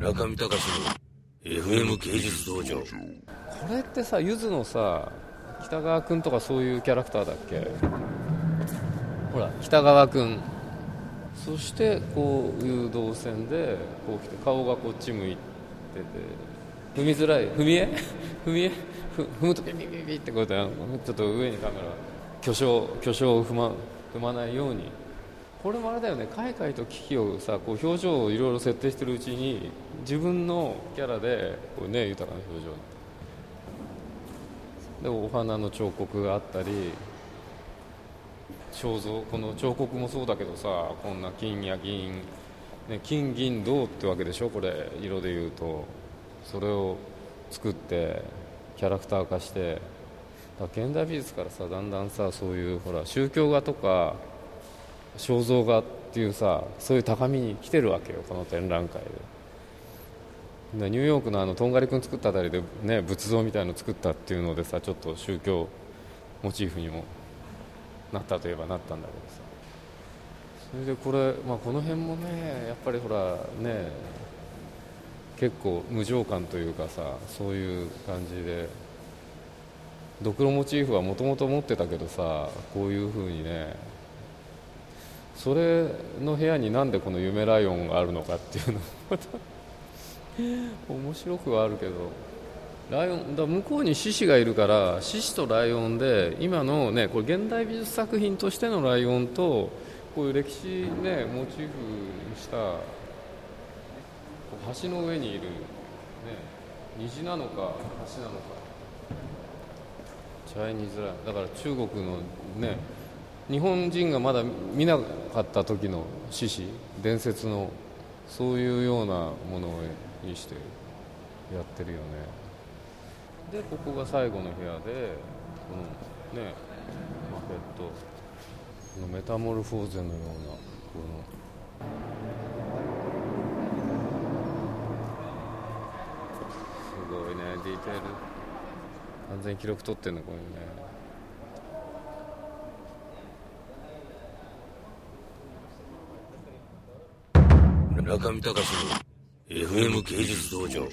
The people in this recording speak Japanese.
中見隆の FM 芸術道場。これってさゆずのさ北川君とかそういうキャラクターだっけ？ほら北川君そしてこういう動線でこう来て顔がこっち向いてて。踏みづらい。踏み絵？踏み絵？踏むとピピピピってこうやってちょっと上にカメラ巨匠巨匠を踏ま踏まないようにこれもあれだよね。海外と危機をさこう表情をいろいろ設定してるうちに自分のキャラでこう、ね、豊かな表情。でお花の彫刻があったり肖像この彫刻もそうだけどさこんな金や銀、ね、金銀銅ってわけでしょこれ。色で言うと。それを作ってキャラクター化して。現代美術からさだんだんさそういうほら宗教画とか肖像画っていうさそういう高みに来てるわけよこの展覧会で。ニューヨークのあのとんがり君作ったあたりで、ね、仏像みたいの作ったっていうのでさちょっと宗教モチーフにもなったといえばなったんだけどさ。それでこれ、まあ、この辺もねやっぱりほらね結構無情感というかさそういう感じでドクロモチーフはもともと持ってたけどさこういうふうにねそれの部屋になんでこの夢ライオンがあるのかっていうのもまた面白くはあるけど。ライオンだ向こうに獅子がいるから獅子とライオンで今のねこれ現代美術作品としてのライオンとこういう歴史ねモチーフにした橋の上にいる、ね、虹なのか橋なのか。茶いにづらいだから中国のね日本人がまだ見なかった時の獅子伝説のそういうようなものにしてやってるよね。でここが最後の部屋でこのねマフェット。このメタモルフォーゼのようなこの。すごいねディテール。完全に記録取ってんのこれね中見隆の FM 芸術道場。